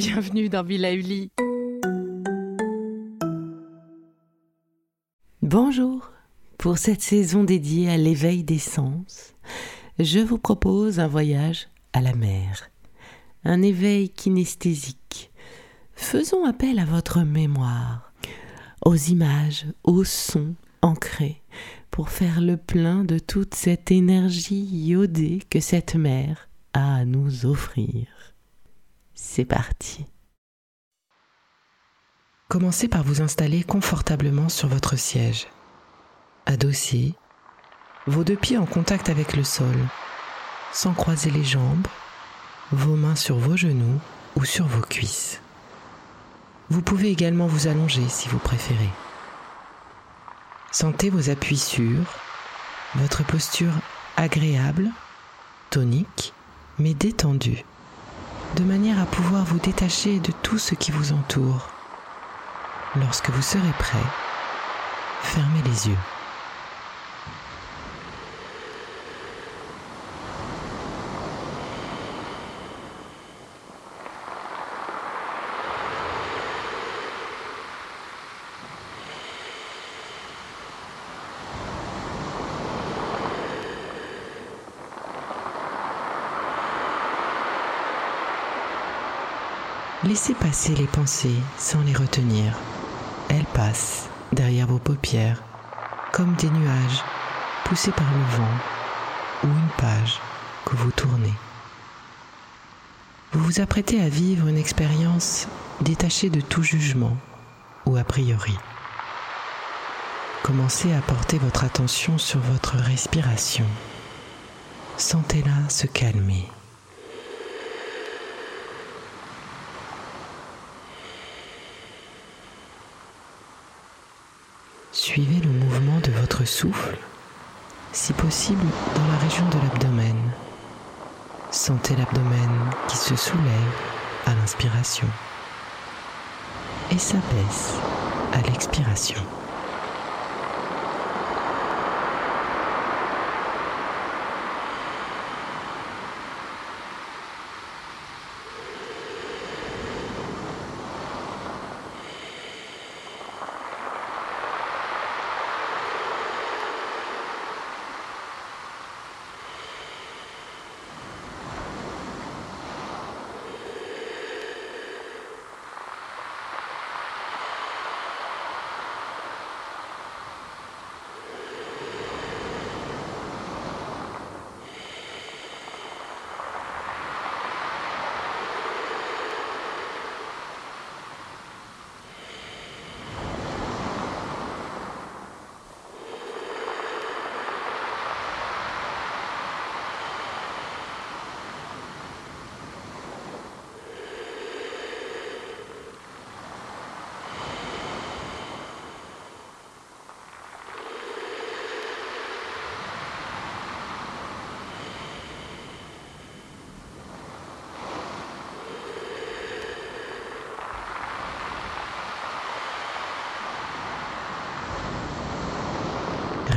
bienvenue dans Villa Uli. Bonjour, pour cette saison dédiée à l'éveil des sens, je vous propose un voyage à la mer, un éveil kinesthésique. Faisons appel à votre mémoire, aux images, aux sons ancrés, pour faire le plein de toute cette énergie iodée que cette mer a à nous offrir. C'est parti. Commencez par vous installer confortablement sur votre siège, adossé, vos deux pieds en contact avec le sol, sans croiser les jambes, vos mains sur vos genoux ou sur vos cuisses. Vous pouvez également vous allonger si vous préférez. Sentez vos appuis sûrs, votre posture agréable, tonique, mais détendue, de manière à pouvoir vous détacher de tout ce qui vous entoure. Lorsque vous serez prêt, fermez les yeux. Laissez passer les pensées sans les retenir. Elles passent derrière vos paupières comme des nuages poussés par le vent ou une page que vous tournez. Vous vous apprêtez à vivre une expérience détachée de tout jugement ou a priori. Commencez à porter votre attention sur votre respiration. Sentez-la se calmer. Suivez le mouvement de votre souffle, si possible dans la région de l'abdomen. Sentez l'abdomen qui se soulève à l'inspiration et s'abaisse à l'expiration.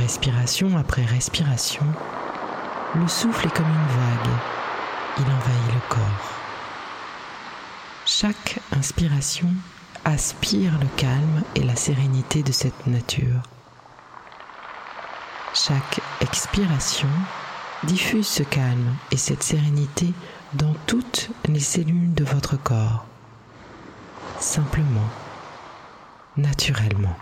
Respiration après respiration, le souffle est comme une vague, il envahit le corps. Chaque inspiration aspire le calme et la sérénité de cette nature. Chaque expiration diffuse ce calme et cette sérénité dans toutes les cellules de votre corps, simplement, naturellement.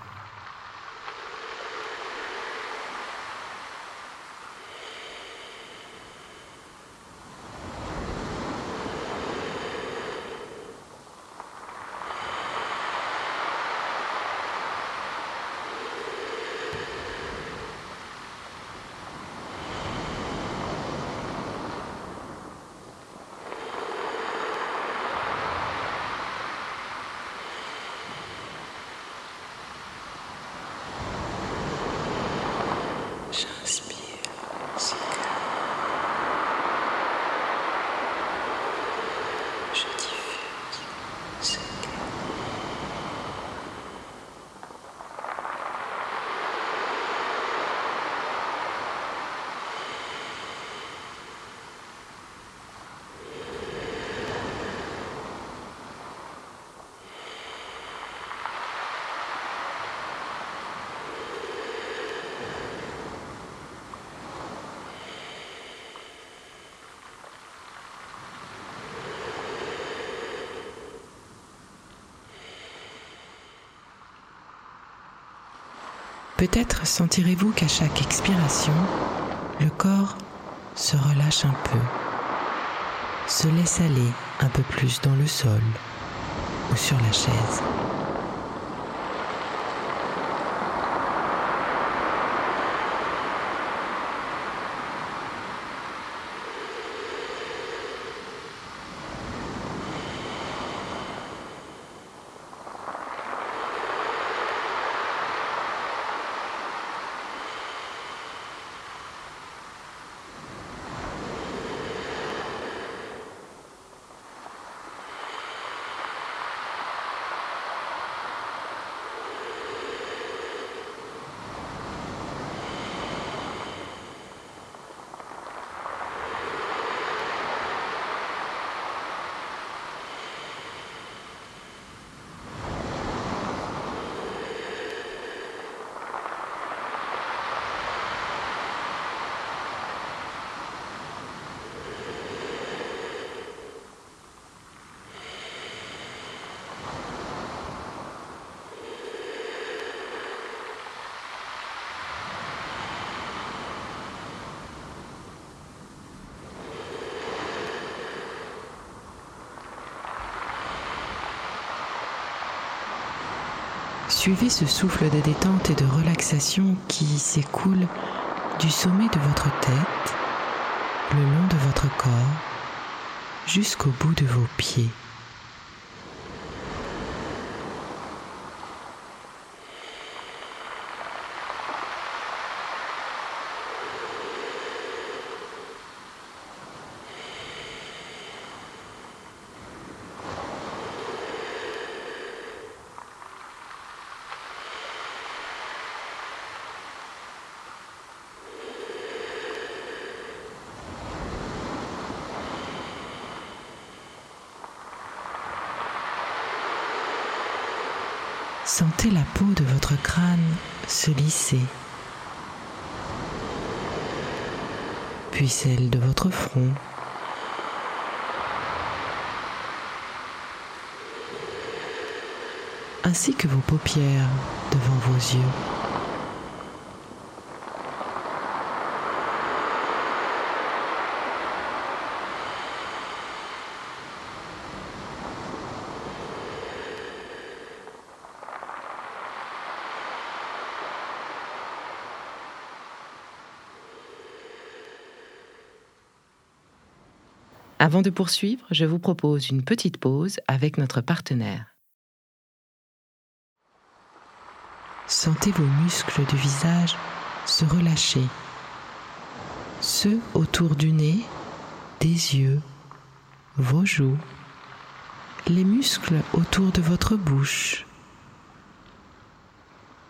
Peut-être sentirez-vous qu'à chaque expiration, le corps se relâche un peu, se laisse aller un peu plus dans le sol ou sur la chaise. Suivez ce souffle de détente et de relaxation qui s'écoule du sommet de votre tête, le long de votre corps, jusqu'au bout de vos pieds. Sentez la peau de votre crâne se lisser, puis celle de votre front. ainsi que vos paupières devant vos yeux. Avant de poursuivre, je vous propose une petite pause avec notre partenaire. Sentez vos muscles du visage se relâcher, ceux autour du nez, des yeux, vos joues, les muscles autour de votre bouche.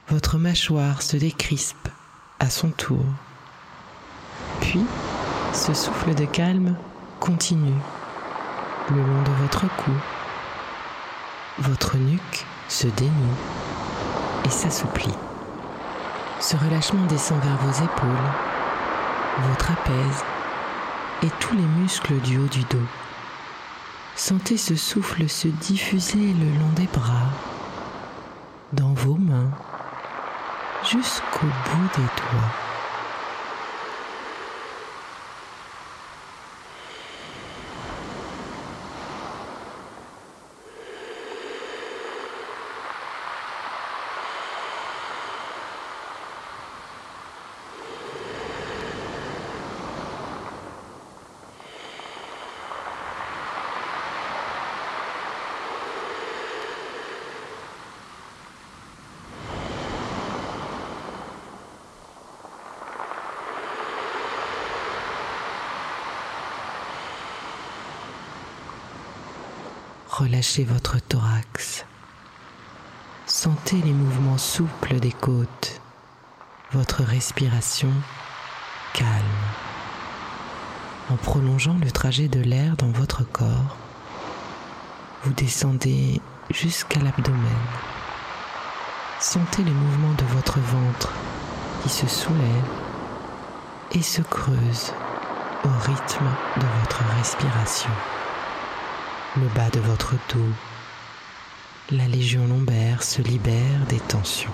Votre mâchoire se décrispe à son tour. Puis, ce souffle de calme continue le long de votre cou. Votre nuque se dénoue et s'assouplit. Ce relâchement descend vers vos épaules, vos trapèzes et tous les muscles du haut du dos. Sentez ce souffle se diffuser le long des bras, dans vos mains, jusqu'au bout des doigts. Relâchez votre thorax. Sentez les mouvements souples des côtes, votre respiration calme. En prolongeant le trajet de l'air dans votre corps, vous descendez jusqu'à l'abdomen. Sentez les mouvements de votre ventre qui se soulève et se creuse au rythme de votre respiration le bas de votre dos, la légion lombaire se libère des tensions.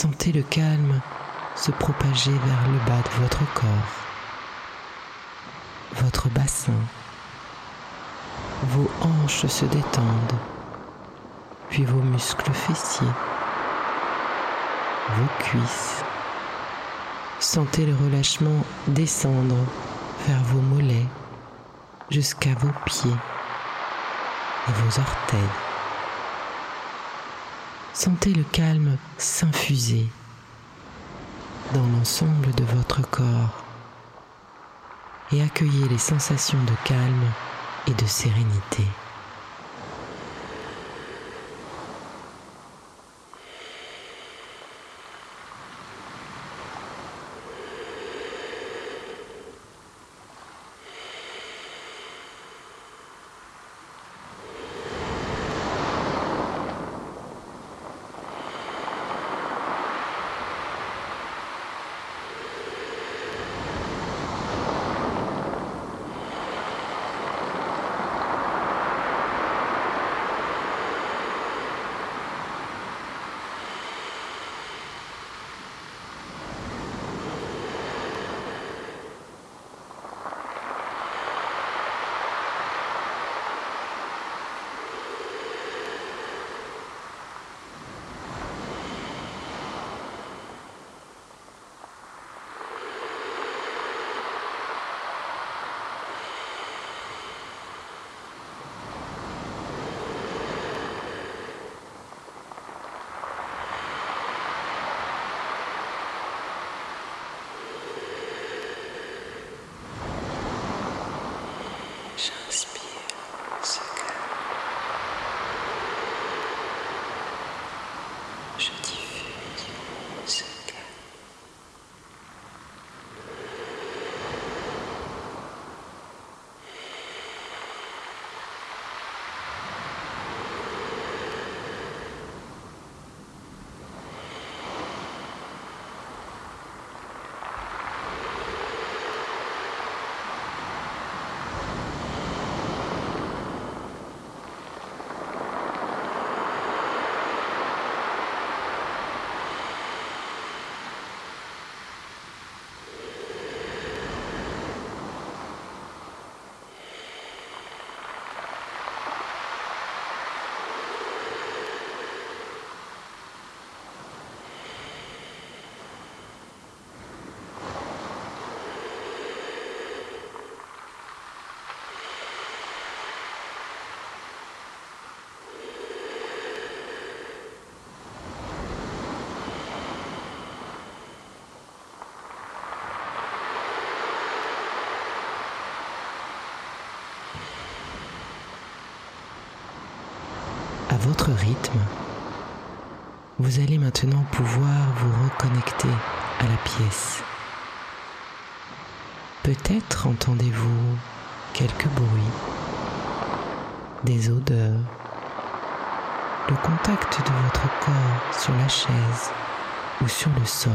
Sentez le calme se propager vers le bas de votre corps, votre bassin. Vos hanches se détendent, puis vos muscles fessiers, vos cuisses. Sentez le relâchement descendre vers vos mollets jusqu'à vos pieds et vos orteils. Sentez le calme s'infuser dans l'ensemble de votre corps et accueillez les sensations de calme et de sérénité. Votre rythme, vous allez maintenant pouvoir vous reconnecter à la pièce. Peut-être entendez-vous quelques bruits, des odeurs, le contact de votre corps sur la chaise ou sur le sol.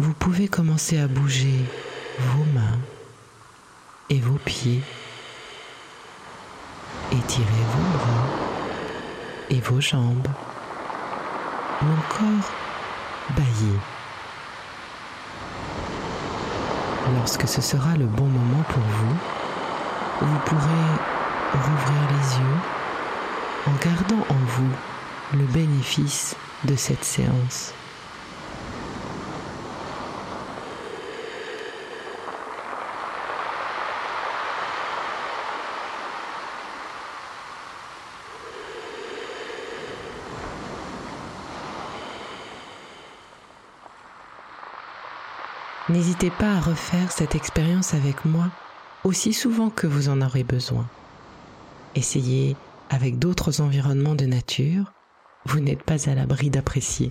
Vous pouvez commencer à bouger vos mains et vos pieds. Étirez vos bras et vos jambes. Ou encore bailler. Lorsque ce sera le bon moment pour vous, vous pourrez rouvrir les yeux en gardant en vous le bénéfice de cette séance. N'hésitez pas à refaire cette expérience avec moi aussi souvent que vous en aurez besoin. Essayez avec d'autres environnements de nature, vous n'êtes pas à l'abri d'apprécier.